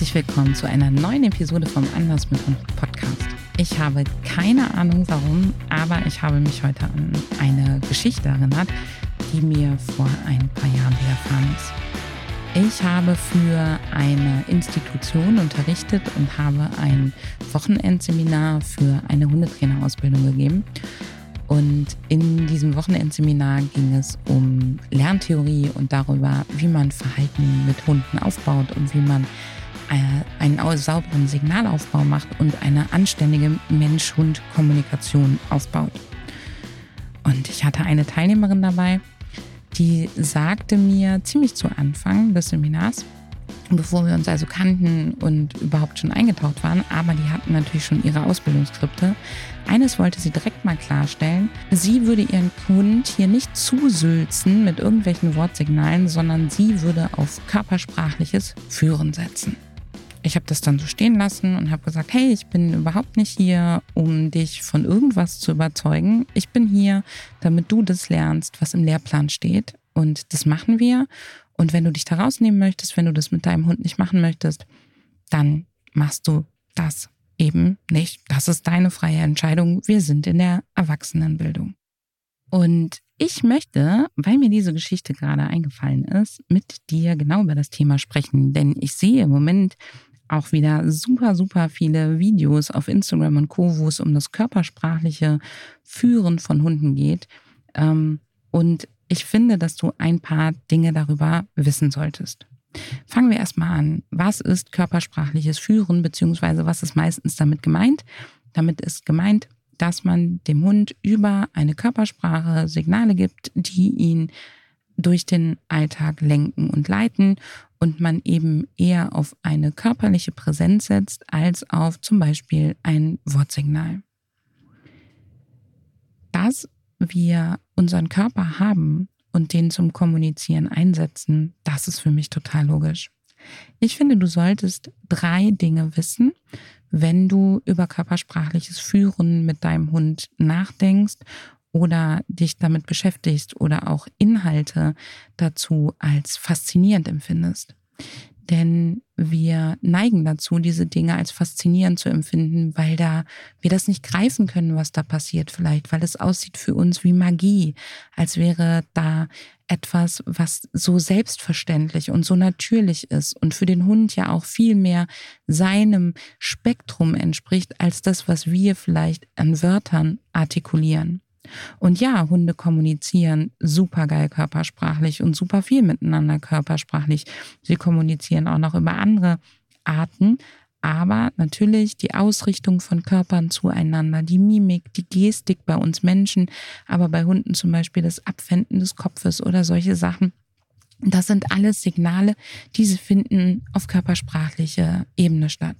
herzlich willkommen zu einer neuen Episode vom Anders mit Hund Podcast. Ich habe keine Ahnung warum, aber ich habe mich heute an eine Geschichte erinnert, die mir vor ein paar Jahren widerfahren ist. Ich habe für eine Institution unterrichtet und habe ein Wochenendseminar für eine Hundetrainerausbildung gegeben. Und in diesem Wochenendseminar ging es um Lerntheorie und darüber, wie man Verhalten mit Hunden aufbaut und wie man einen sauberen Signalaufbau macht und eine anständige Mensch-Hund-Kommunikation aufbaut. Und ich hatte eine Teilnehmerin dabei, die sagte mir ziemlich zu Anfang des Seminars, bevor wir uns also kannten und überhaupt schon eingetaucht waren, aber die hatten natürlich schon ihre Ausbildungsskripte. Eines wollte sie direkt mal klarstellen. Sie würde ihren Hund hier nicht zusülzen mit irgendwelchen Wortsignalen, sondern sie würde auf körpersprachliches Führen setzen. Ich habe das dann so stehen lassen und habe gesagt, hey, ich bin überhaupt nicht hier, um dich von irgendwas zu überzeugen. Ich bin hier, damit du das lernst, was im Lehrplan steht. Und das machen wir. Und wenn du dich da rausnehmen möchtest, wenn du das mit deinem Hund nicht machen möchtest, dann machst du das eben nicht. Das ist deine freie Entscheidung. Wir sind in der Erwachsenenbildung. Und ich möchte, weil mir diese Geschichte gerade eingefallen ist, mit dir genau über das Thema sprechen. Denn ich sehe im Moment auch wieder super, super viele Videos auf Instagram und Co., wo es um das körpersprachliche Führen von Hunden geht. Ähm, und ich finde, dass du ein paar Dinge darüber wissen solltest. Fangen wir erstmal an. Was ist körpersprachliches Führen, beziehungsweise was ist meistens damit gemeint? Damit ist gemeint, dass man dem Hund über eine Körpersprache Signale gibt, die ihn durch den Alltag lenken und leiten und man eben eher auf eine körperliche Präsenz setzt als auf zum Beispiel ein Wortsignal. Dass wir unseren Körper haben und den zum Kommunizieren einsetzen, das ist für mich total logisch. Ich finde, du solltest drei Dinge wissen, wenn du über körpersprachliches Führen mit deinem Hund nachdenkst oder dich damit beschäftigst oder auch Inhalte dazu als faszinierend empfindest. Denn wir neigen dazu, diese Dinge als faszinierend zu empfinden, weil da wir das nicht greifen können, was da passiert vielleicht, weil es aussieht für uns wie Magie, als wäre da etwas, was so selbstverständlich und so natürlich ist und für den Hund ja auch viel mehr seinem Spektrum entspricht als das, was wir vielleicht an Wörtern artikulieren. Und ja, Hunde kommunizieren super geil körpersprachlich und super viel miteinander körpersprachlich. Sie kommunizieren auch noch über andere Arten, aber natürlich die Ausrichtung von Körpern zueinander, die Mimik, die Gestik bei uns Menschen, aber bei Hunden zum Beispiel das Abwenden des Kopfes oder solche Sachen. Das sind alles Signale, diese finden auf körpersprachlicher Ebene statt.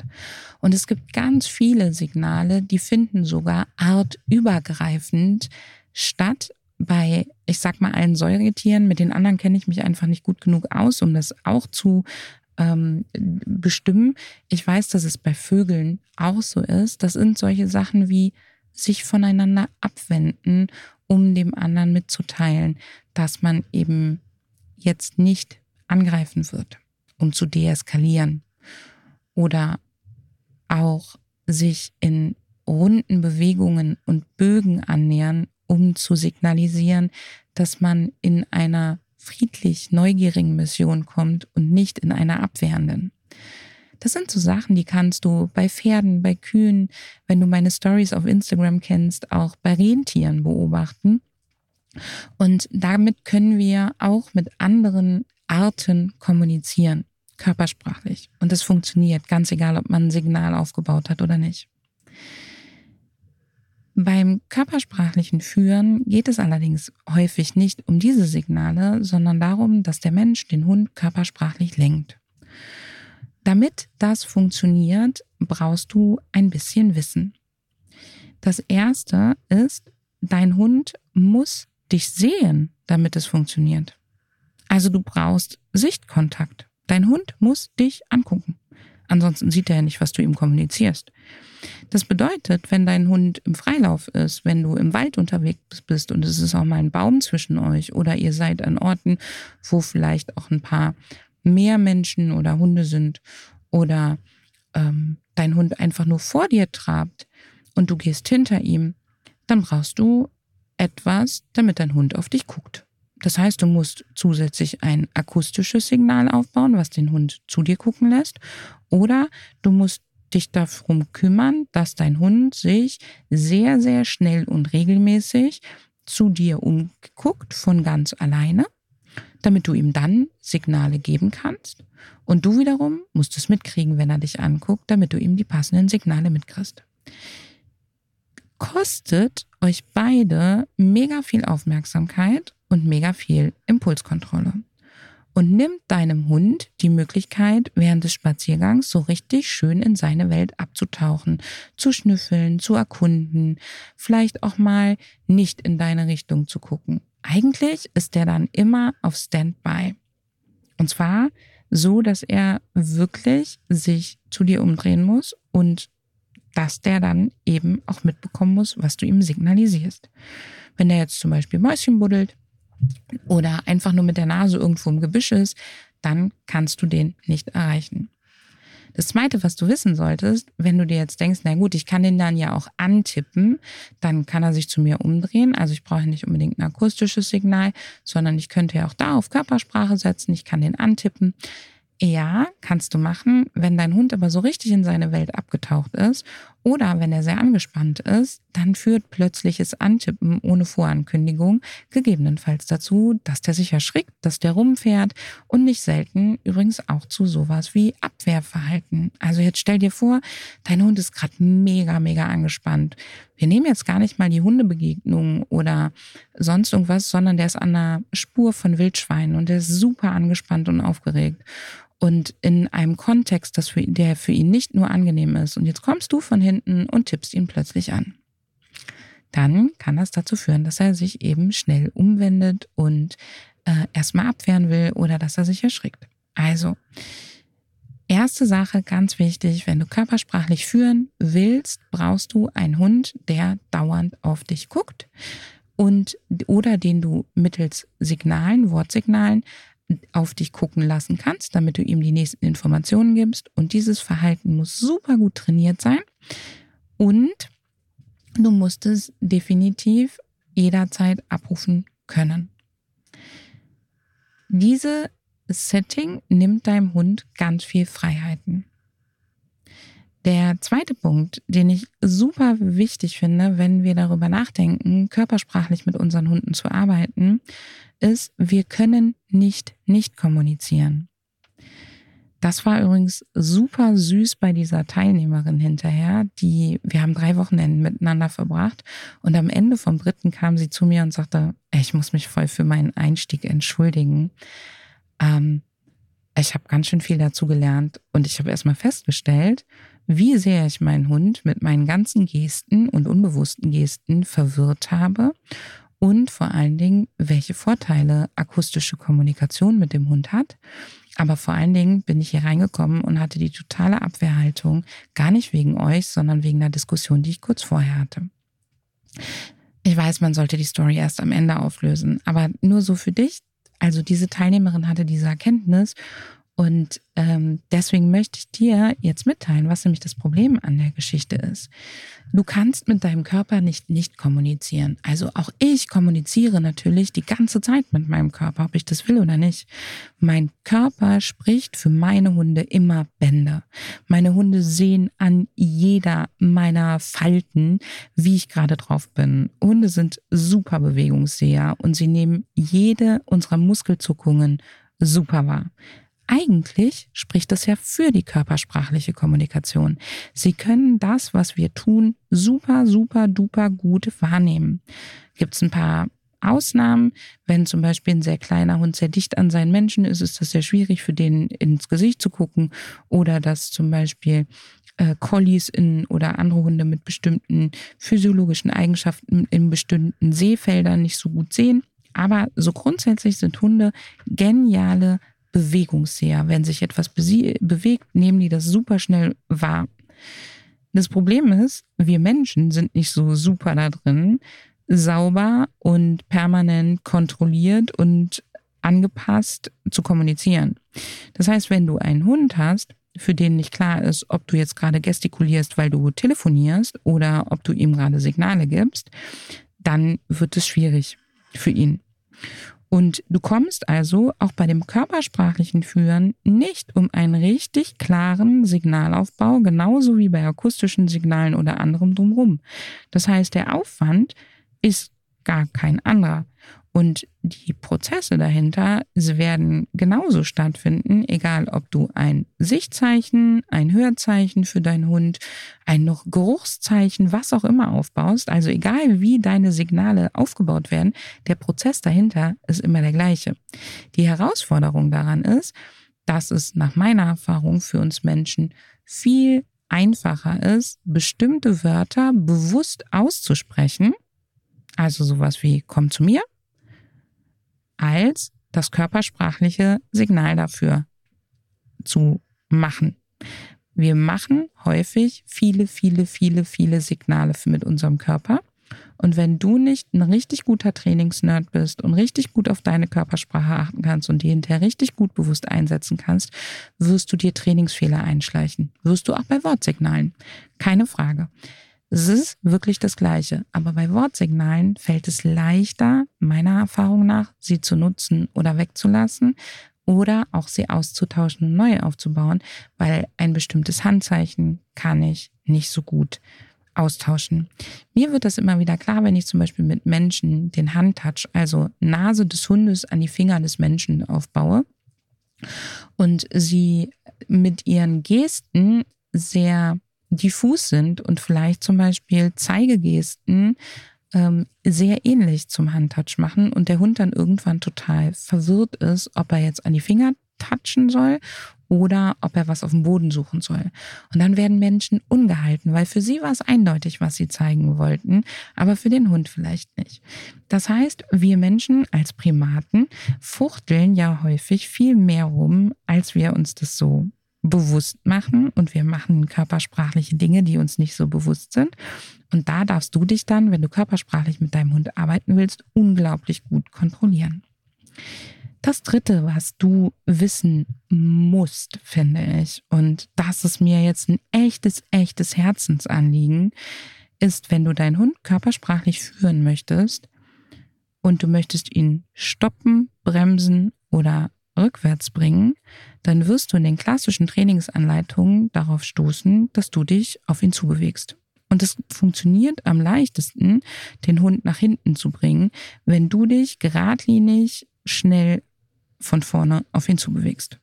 Und es gibt ganz viele Signale, die finden sogar artübergreifend statt bei, ich sag mal, allen Säugetieren. Mit den anderen kenne ich mich einfach nicht gut genug aus, um das auch zu ähm, bestimmen. Ich weiß, dass es bei Vögeln auch so ist. Das sind solche Sachen wie sich voneinander abwenden, um dem anderen mitzuteilen, dass man eben jetzt nicht angreifen wird, um zu deeskalieren oder auch sich in runden Bewegungen und Bögen annähern, um zu signalisieren, dass man in einer friedlich neugierigen Mission kommt und nicht in einer abwehrenden. Das sind so Sachen, die kannst du bei Pferden, bei Kühen, wenn du meine Stories auf Instagram kennst, auch bei Rentieren beobachten. Und damit können wir auch mit anderen Arten kommunizieren, körpersprachlich. Und das funktioniert, ganz egal, ob man ein Signal aufgebaut hat oder nicht. Beim körpersprachlichen Führen geht es allerdings häufig nicht um diese Signale, sondern darum, dass der Mensch den Hund körpersprachlich lenkt. Damit das funktioniert, brauchst du ein bisschen Wissen. Das erste ist, dein Hund muss dich sehen, damit es funktioniert. Also du brauchst Sichtkontakt. Dein Hund muss dich angucken. Ansonsten sieht er ja nicht, was du ihm kommunizierst. Das bedeutet, wenn dein Hund im Freilauf ist, wenn du im Wald unterwegs bist und es ist auch mal ein Baum zwischen euch oder ihr seid an Orten, wo vielleicht auch ein paar mehr Menschen oder Hunde sind oder ähm, dein Hund einfach nur vor dir trabt und du gehst hinter ihm, dann brauchst du etwas, damit dein Hund auf dich guckt. Das heißt, du musst zusätzlich ein akustisches Signal aufbauen, was den Hund zu dir gucken lässt. Oder du musst dich darum kümmern, dass dein Hund sich sehr, sehr schnell und regelmäßig zu dir umguckt von ganz alleine, damit du ihm dann Signale geben kannst. Und du wiederum musst es mitkriegen, wenn er dich anguckt, damit du ihm die passenden Signale mitkriegst. Kostet euch beide mega viel Aufmerksamkeit und mega viel Impulskontrolle. Und nimmt deinem Hund die Möglichkeit, während des Spaziergangs so richtig schön in seine Welt abzutauchen, zu schnüffeln, zu erkunden, vielleicht auch mal nicht in deine Richtung zu gucken. Eigentlich ist der dann immer auf Standby. Und zwar so, dass er wirklich sich zu dir umdrehen muss und dass der dann eben auch mitbekommen muss, was du ihm signalisierst. Wenn der jetzt zum Beispiel Mäuschen buddelt, oder einfach nur mit der Nase irgendwo im Gebüsch ist, dann kannst du den nicht erreichen. Das zweite, was du wissen solltest, wenn du dir jetzt denkst, na gut, ich kann den dann ja auch antippen, dann kann er sich zu mir umdrehen. Also ich brauche nicht unbedingt ein akustisches Signal, sondern ich könnte ja auch da auf Körpersprache setzen. Ich kann den antippen. Ja, kannst du machen. Wenn dein Hund aber so richtig in seine Welt abgetaucht ist oder wenn er sehr angespannt ist, dann führt plötzliches Antippen ohne Vorankündigung gegebenenfalls dazu, dass der sich erschrickt, dass der rumfährt und nicht selten übrigens auch zu sowas wie Abwehrverhalten. Also jetzt stell dir vor, dein Hund ist gerade mega, mega angespannt. Wir nehmen jetzt gar nicht mal die Hundebegegnung oder sonst irgendwas, sondern der ist an der Spur von Wildschweinen und der ist super angespannt und aufgeregt und in einem Kontext, das für, der für ihn nicht nur angenehm ist. Und jetzt kommst du von hinten und tippst ihn plötzlich an. Dann kann das dazu führen, dass er sich eben schnell umwendet und äh, erstmal abwehren will oder dass er sich erschrickt. Also, erste Sache, ganz wichtig, wenn du körpersprachlich führen willst, brauchst du einen Hund, der dauernd auf dich guckt und oder den du mittels Signalen, Wortsignalen auf dich gucken lassen kannst, damit du ihm die nächsten Informationen gibst. Und dieses Verhalten muss super gut trainiert sein. Und du musst es definitiv jederzeit abrufen können. Diese Setting nimmt deinem Hund ganz viel Freiheiten. Der zweite Punkt, den ich super wichtig finde, wenn wir darüber nachdenken, körpersprachlich mit unseren Hunden zu arbeiten, ist, wir können nicht nicht kommunizieren. Das war übrigens super süß bei dieser Teilnehmerin hinterher, die, wir haben drei Wochenenden miteinander verbracht und am Ende vom dritten kam sie zu mir und sagte, ich muss mich voll für meinen Einstieg entschuldigen. Ähm, ich habe ganz schön viel dazu gelernt und ich habe erstmal festgestellt, wie sehr ich meinen Hund mit meinen ganzen Gesten und unbewussten Gesten verwirrt habe und vor allen Dingen, welche Vorteile akustische Kommunikation mit dem Hund hat. Aber vor allen Dingen bin ich hier reingekommen und hatte die totale Abwehrhaltung, gar nicht wegen euch, sondern wegen der Diskussion, die ich kurz vorher hatte. Ich weiß, man sollte die Story erst am Ende auflösen, aber nur so für dich. Also diese Teilnehmerin hatte diese Erkenntnis und ähm, deswegen möchte ich dir jetzt mitteilen, was nämlich das Problem an der Geschichte ist. Du kannst mit deinem Körper nicht nicht kommunizieren. Also auch ich kommuniziere natürlich die ganze Zeit mit meinem Körper, ob ich das will oder nicht. Mein Körper spricht für meine Hunde immer Bände. Meine Hunde sehen an jeder meiner Falten, wie ich gerade drauf bin. Hunde sind super Bewegungsseher und sie nehmen jede unserer Muskelzuckungen super wahr eigentlich spricht das ja für die körpersprachliche Kommunikation. Sie können das, was wir tun, super, super, duper gut wahrnehmen. Gibt es ein paar Ausnahmen. Wenn zum Beispiel ein sehr kleiner Hund sehr dicht an seinen Menschen ist, ist das sehr schwierig für den ins Gesicht zu gucken. Oder dass zum Beispiel äh, Collies in, oder andere Hunde mit bestimmten physiologischen Eigenschaften in bestimmten Seefeldern nicht so gut sehen. Aber so grundsätzlich sind Hunde geniale Bewegungsseher. Wenn sich etwas bewegt, nehmen die das super schnell wahr. Das Problem ist, wir Menschen sind nicht so super da drin, sauber und permanent kontrolliert und angepasst zu kommunizieren. Das heißt, wenn du einen Hund hast, für den nicht klar ist, ob du jetzt gerade gestikulierst, weil du telefonierst oder ob du ihm gerade Signale gibst, dann wird es schwierig für ihn. Und du kommst also auch bei dem körpersprachlichen Führen nicht um einen richtig klaren Signalaufbau, genauso wie bei akustischen Signalen oder anderem drumherum. Das heißt, der Aufwand ist gar kein anderer. Und die Prozesse dahinter werden genauso stattfinden, egal ob du ein Sichtzeichen, ein Hörzeichen für deinen Hund, ein noch Geruchszeichen, was auch immer aufbaust. Also egal wie deine Signale aufgebaut werden, der Prozess dahinter ist immer der gleiche. Die Herausforderung daran ist, dass es nach meiner Erfahrung für uns Menschen viel einfacher ist, bestimmte Wörter bewusst auszusprechen. Also sowas wie komm zu mir als das körpersprachliche Signal dafür zu machen. Wir machen häufig viele, viele, viele, viele Signale mit unserem Körper. Und wenn du nicht ein richtig guter Trainingsnerd bist und richtig gut auf deine Körpersprache achten kannst und die hinterher richtig gut bewusst einsetzen kannst, wirst du dir Trainingsfehler einschleichen. Wirst du auch bei Wortsignalen. Keine Frage. Es ist wirklich das Gleiche. Aber bei Wortsignalen fällt es leichter, meiner Erfahrung nach, sie zu nutzen oder wegzulassen oder auch sie auszutauschen und neu aufzubauen, weil ein bestimmtes Handzeichen kann ich nicht so gut austauschen. Mir wird das immer wieder klar, wenn ich zum Beispiel mit Menschen den Handtouch, also Nase des Hundes an die Finger des Menschen aufbaue und sie mit ihren Gesten sehr diffus sind und vielleicht zum Beispiel Zeigegesten ähm, sehr ähnlich zum Handtouch machen und der Hund dann irgendwann total verwirrt ist, ob er jetzt an die Finger touchen soll oder ob er was auf dem Boden suchen soll. Und dann werden Menschen ungehalten, weil für sie war es eindeutig, was sie zeigen wollten, aber für den Hund vielleicht nicht. Das heißt, wir Menschen als Primaten fuchteln ja häufig viel mehr rum, als wir uns das so bewusst machen und wir machen körpersprachliche Dinge, die uns nicht so bewusst sind. Und da darfst du dich dann, wenn du körpersprachlich mit deinem Hund arbeiten willst, unglaublich gut kontrollieren. Das Dritte, was du wissen musst, finde ich, und das ist mir jetzt ein echtes, echtes Herzensanliegen, ist, wenn du deinen Hund körpersprachlich führen möchtest und du möchtest ihn stoppen, bremsen oder rückwärts bringen, dann wirst du in den klassischen Trainingsanleitungen darauf stoßen, dass du dich auf ihn zubewegst. Und es funktioniert am leichtesten, den Hund nach hinten zu bringen, wenn du dich geradlinig schnell von vorne auf ihn zubewegst.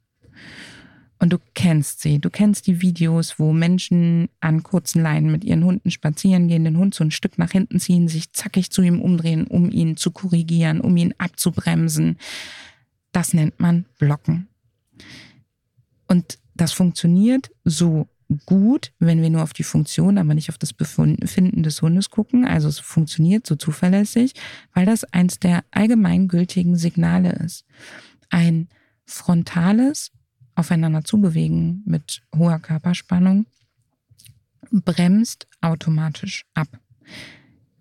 Und du kennst sie, du kennst die Videos, wo Menschen an kurzen Leinen mit ihren Hunden spazieren gehen, den Hund so ein Stück nach hinten ziehen, sich zackig zu ihm umdrehen, um ihn zu korrigieren, um ihn abzubremsen. Das nennt man Blocken. Und das funktioniert so gut, wenn wir nur auf die Funktion, aber nicht auf das Befinden des Hundes gucken. Also es funktioniert so zuverlässig, weil das eins der allgemeingültigen Signale ist. Ein frontales Aufeinander zubewegen mit hoher Körperspannung bremst automatisch ab.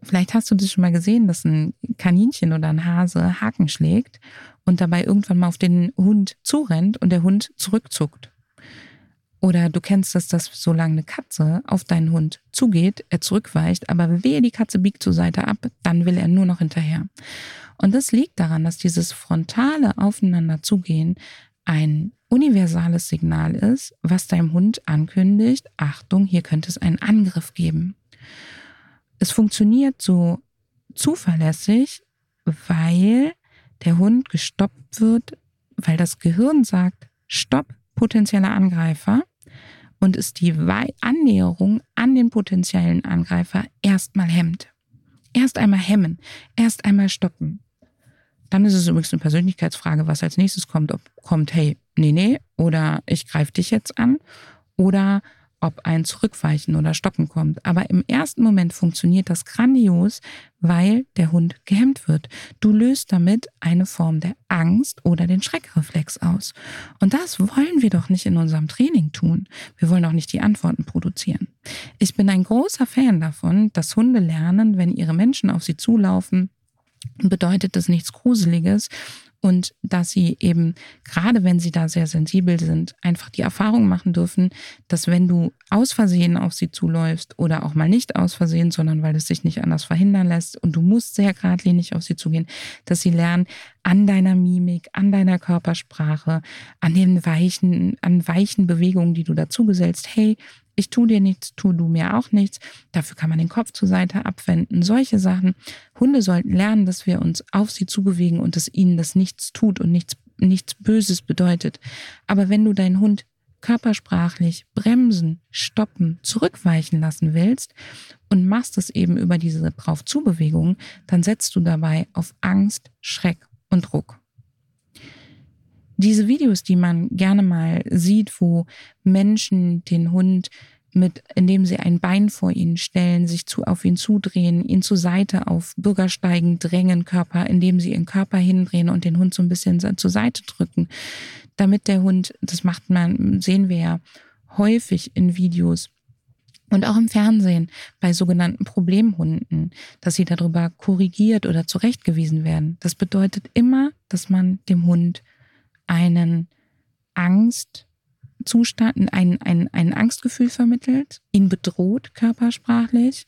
Vielleicht hast du das schon mal gesehen, dass ein Kaninchen oder ein Hase Haken schlägt und dabei irgendwann mal auf den Hund zurennt und der Hund zurückzuckt. Oder du kennst das, dass solange eine Katze auf deinen Hund zugeht, er zurückweicht, aber wehe, die Katze biegt zur Seite ab, dann will er nur noch hinterher. Und das liegt daran, dass dieses frontale Aufeinander zugehen ein universales Signal ist, was deinem Hund ankündigt, Achtung, hier könnte es einen Angriff geben. Es funktioniert so zuverlässig, weil der Hund gestoppt wird, weil das Gehirn sagt, stopp, potenzieller Angreifer und es die Annäherung an den potenziellen Angreifer erstmal hemmt. Erst einmal hemmen, erst einmal stoppen. Dann ist es übrigens eine Persönlichkeitsfrage, was als nächstes kommt. Ob kommt, hey, nee, nee, oder ich greife dich jetzt an, oder ob ein Zurückweichen oder Stoppen kommt. Aber im ersten Moment funktioniert das grandios, weil der Hund gehemmt wird. Du löst damit eine Form der Angst oder den Schreckreflex aus. Und das wollen wir doch nicht in unserem Training tun. Wir wollen auch nicht die Antworten produzieren. Ich bin ein großer Fan davon, dass Hunde lernen, wenn ihre Menschen auf sie zulaufen, bedeutet das nichts Gruseliges und dass sie eben, gerade wenn sie da sehr sensibel sind, einfach die Erfahrung machen dürfen, dass wenn du aus Versehen auf sie zuläufst oder auch mal nicht aus Versehen, sondern weil es sich nicht anders verhindern lässt und du musst sehr geradlinig auf sie zugehen, dass sie lernen, an deiner Mimik, an deiner Körpersprache, an den weichen, an weichen Bewegungen, die du dazu gesellst, hey, ich tu dir nichts, tu du mir auch nichts. Dafür kann man den Kopf zur Seite abwenden. Solche Sachen. Hunde sollten lernen, dass wir uns auf sie zubewegen und dass ihnen das nichts tut und nichts, nichts Böses bedeutet. Aber wenn du deinen Hund körpersprachlich bremsen, stoppen, zurückweichen lassen willst und machst es eben über diese Drauf-zu-Bewegung, dann setzt du dabei auf Angst, Schreck und Druck diese Videos, die man gerne mal sieht, wo Menschen den Hund mit, indem sie ein Bein vor ihn stellen, sich zu, auf ihn zudrehen, ihn zur Seite auf Bürgersteigen drängen, Körper, indem sie ihren Körper hindrehen und den Hund so ein bisschen zur Seite drücken, damit der Hund, das macht man, sehen wir ja häufig in Videos, und auch im Fernsehen bei sogenannten Problemhunden, dass sie darüber korrigiert oder zurechtgewiesen werden. Das bedeutet immer, dass man dem Hund einen Angstzustand, ein, ein, ein Angstgefühl vermittelt, ihn bedroht körpersprachlich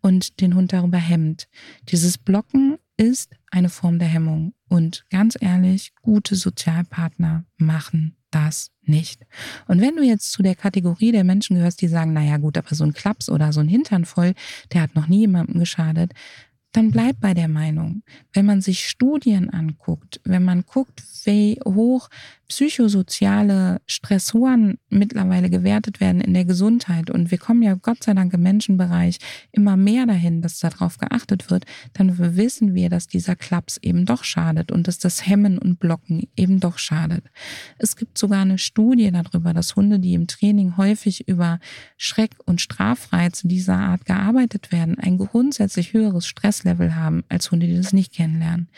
und den Hund darüber hemmt. Dieses Blocken ist eine Form der Hemmung. Und ganz ehrlich, gute Sozialpartner machen das nicht. Und wenn du jetzt zu der Kategorie der Menschen gehörst, die sagen, naja gut, aber so ein Klaps oder so ein Hintern voll, der hat noch nie jemandem geschadet, dann bleib bei der Meinung. Wenn man sich Studien anguckt, wenn man guckt, wie hoch psychosoziale Stressoren mittlerweile gewertet werden in der Gesundheit und wir kommen ja Gott sei Dank im Menschenbereich immer mehr dahin, dass darauf geachtet wird, dann wissen wir, dass dieser Klaps eben doch schadet und dass das Hemmen und Blocken eben doch schadet. Es gibt sogar eine Studie darüber, dass Hunde, die im Training häufig über Schreck und Strafreize dieser Art gearbeitet werden, ein grundsätzlich höheres Stresslevel haben als Hunde, die das nicht kennenlernen.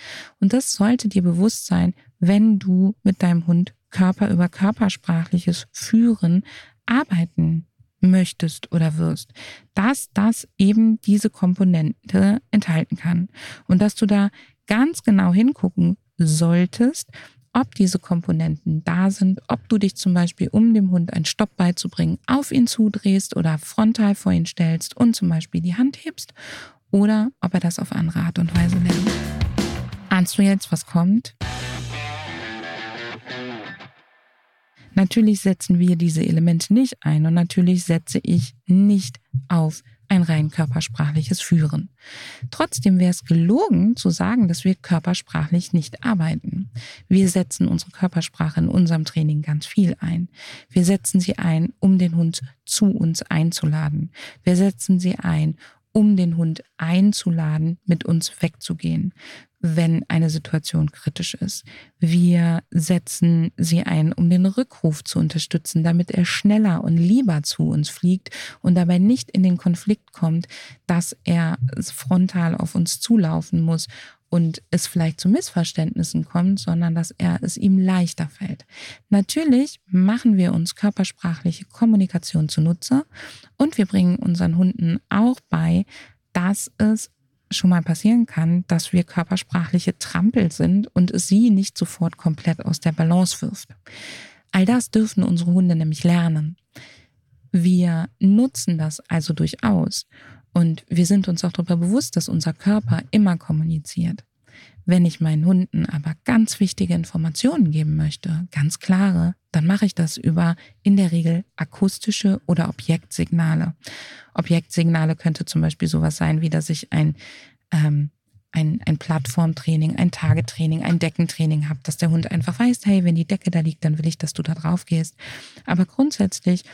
Und das sollte dir bewusst sein, wenn du mit deinem Hund Körper über Körpersprachliches Führen arbeiten möchtest oder wirst, dass das eben diese Komponente enthalten kann und dass du da ganz genau hingucken solltest, ob diese Komponenten da sind, ob du dich zum Beispiel, um dem Hund einen Stopp beizubringen, auf ihn zudrehst oder frontal vor ihn stellst und zum Beispiel die Hand hebst oder ob er das auf andere Art und Weise lernt. Ahnst du jetzt, was kommt? Natürlich setzen wir diese Elemente nicht ein und natürlich setze ich nicht auf ein rein körpersprachliches Führen. Trotzdem wäre es gelogen zu sagen, dass wir körpersprachlich nicht arbeiten. Wir setzen unsere Körpersprache in unserem Training ganz viel ein. Wir setzen sie ein, um den Hund zu uns einzuladen. Wir setzen sie ein, um den Hund einzuladen, mit uns wegzugehen wenn eine Situation kritisch ist. Wir setzen sie ein, um den Rückruf zu unterstützen, damit er schneller und lieber zu uns fliegt und dabei nicht in den Konflikt kommt, dass er frontal auf uns zulaufen muss und es vielleicht zu Missverständnissen kommt, sondern dass er es ihm leichter fällt. Natürlich machen wir uns körpersprachliche Kommunikation zunutze und wir bringen unseren Hunden auch bei, dass es schon mal passieren kann, dass wir körpersprachliche Trampel sind und es sie nicht sofort komplett aus der Balance wirft. All das dürfen unsere Hunde nämlich lernen. Wir nutzen das also durchaus und wir sind uns auch darüber bewusst, dass unser Körper immer kommuniziert. Wenn ich meinen Hunden aber ganz wichtige Informationen geben möchte, ganz klare, dann mache ich das über in der Regel akustische oder Objektsignale. Objektsignale könnte zum Beispiel sowas sein, wie dass ich ein, ähm, ein, ein Plattformtraining, ein Tagetraining, ein Deckentraining habe, dass der Hund einfach weiß, hey, wenn die Decke da liegt, dann will ich, dass du da drauf gehst. Aber grundsätzlich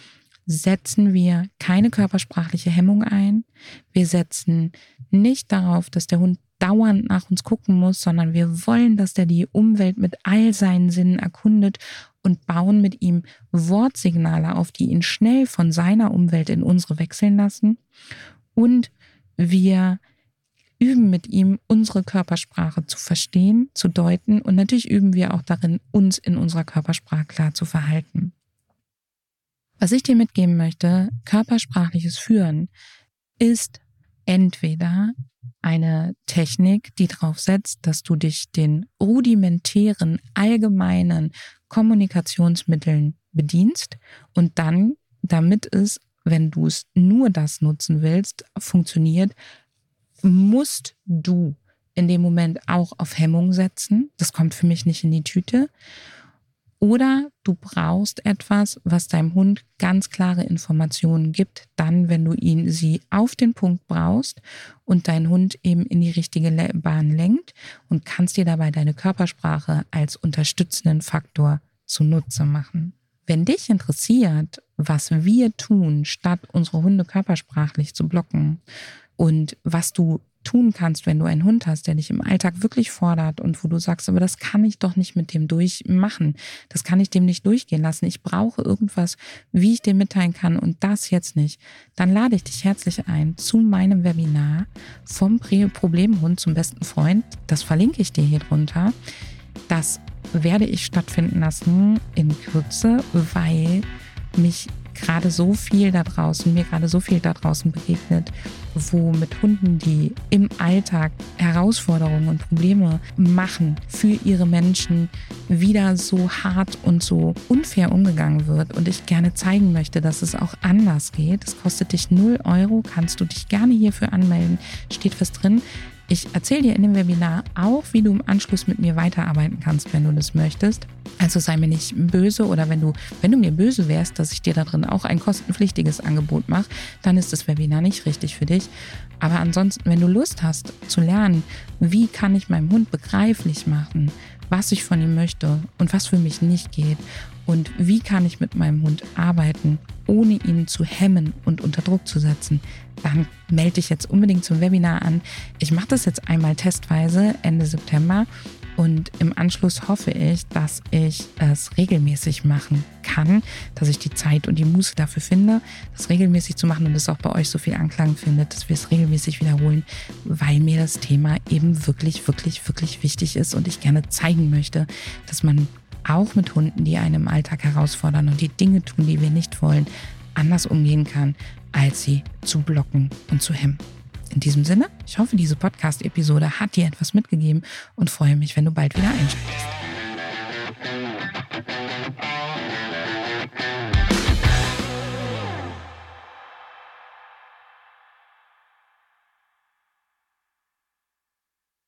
setzen wir keine körpersprachliche Hemmung ein. Wir setzen nicht darauf, dass der Hund dauernd nach uns gucken muss, sondern wir wollen, dass der die Umwelt mit all seinen Sinnen erkundet und bauen mit ihm Wortsignale auf, die ihn schnell von seiner Umwelt in unsere wechseln lassen. Und wir üben mit ihm, unsere Körpersprache zu verstehen, zu deuten und natürlich üben wir auch darin, uns in unserer Körpersprache klar zu verhalten. Was ich dir mitgeben möchte, körpersprachliches Führen ist entweder eine Technik, die darauf setzt, dass du dich den rudimentären, allgemeinen Kommunikationsmitteln bedienst und dann, damit es, wenn du es nur das nutzen willst, funktioniert, musst du in dem Moment auch auf Hemmung setzen. Das kommt für mich nicht in die Tüte. Oder du brauchst etwas, was deinem Hund ganz klare Informationen gibt, dann, wenn du ihn sie auf den Punkt brauchst und dein Hund eben in die richtige Bahn lenkt und kannst dir dabei deine Körpersprache als unterstützenden Faktor zunutze machen. Wenn dich interessiert, was wir tun, statt unsere Hunde körpersprachlich zu blocken und was du tun kannst, wenn du einen Hund hast, der dich im Alltag wirklich fordert und wo du sagst, aber das kann ich doch nicht mit dem durchmachen. Das kann ich dem nicht durchgehen lassen. Ich brauche irgendwas, wie ich dem mitteilen kann und das jetzt nicht. Dann lade ich dich herzlich ein zu meinem Webinar vom Problemhund zum besten Freund. Das verlinke ich dir hier drunter. Das werde ich stattfinden lassen in Kürze, weil mich gerade so viel da draußen, mir gerade so viel da draußen begegnet, wo mit Hunden, die im Alltag Herausforderungen und Probleme machen für ihre Menschen, wieder so hart und so unfair umgegangen wird und ich gerne zeigen möchte, dass es auch anders geht. Es kostet dich 0 Euro, kannst du dich gerne hierfür anmelden, steht fest drin. Ich erzähle dir in dem Webinar auch, wie du im Anschluss mit mir weiterarbeiten kannst, wenn du das möchtest. Also sei mir nicht böse oder wenn du, wenn du mir böse wärst, dass ich dir da drin auch ein kostenpflichtiges Angebot mache, dann ist das Webinar nicht richtig für dich. Aber ansonsten, wenn du Lust hast zu lernen, wie kann ich meinem Hund begreiflich machen, was ich von ihm möchte und was für mich nicht geht und wie kann ich mit meinem Hund arbeiten, ohne ihn zu hemmen und unter Druck zu setzen, dann melde dich jetzt unbedingt zum Webinar an. Ich mache das jetzt einmal testweise Ende September und im Anschluss hoffe ich, dass ich es regelmäßig machen kann, dass ich die Zeit und die Muße dafür finde, das regelmäßig zu machen und es auch bei euch so viel Anklang findet, dass wir es regelmäßig wiederholen, weil mir das Thema eben wirklich, wirklich, wirklich wichtig ist und ich gerne zeigen möchte, dass man auch mit Hunden, die einen im Alltag herausfordern und die Dinge tun, die wir nicht wollen, anders umgehen kann, als sie zu blocken und zu hemmen. In diesem Sinne, ich hoffe, diese Podcast-Episode hat dir etwas mitgegeben und freue mich, wenn du bald wieder einschaltest.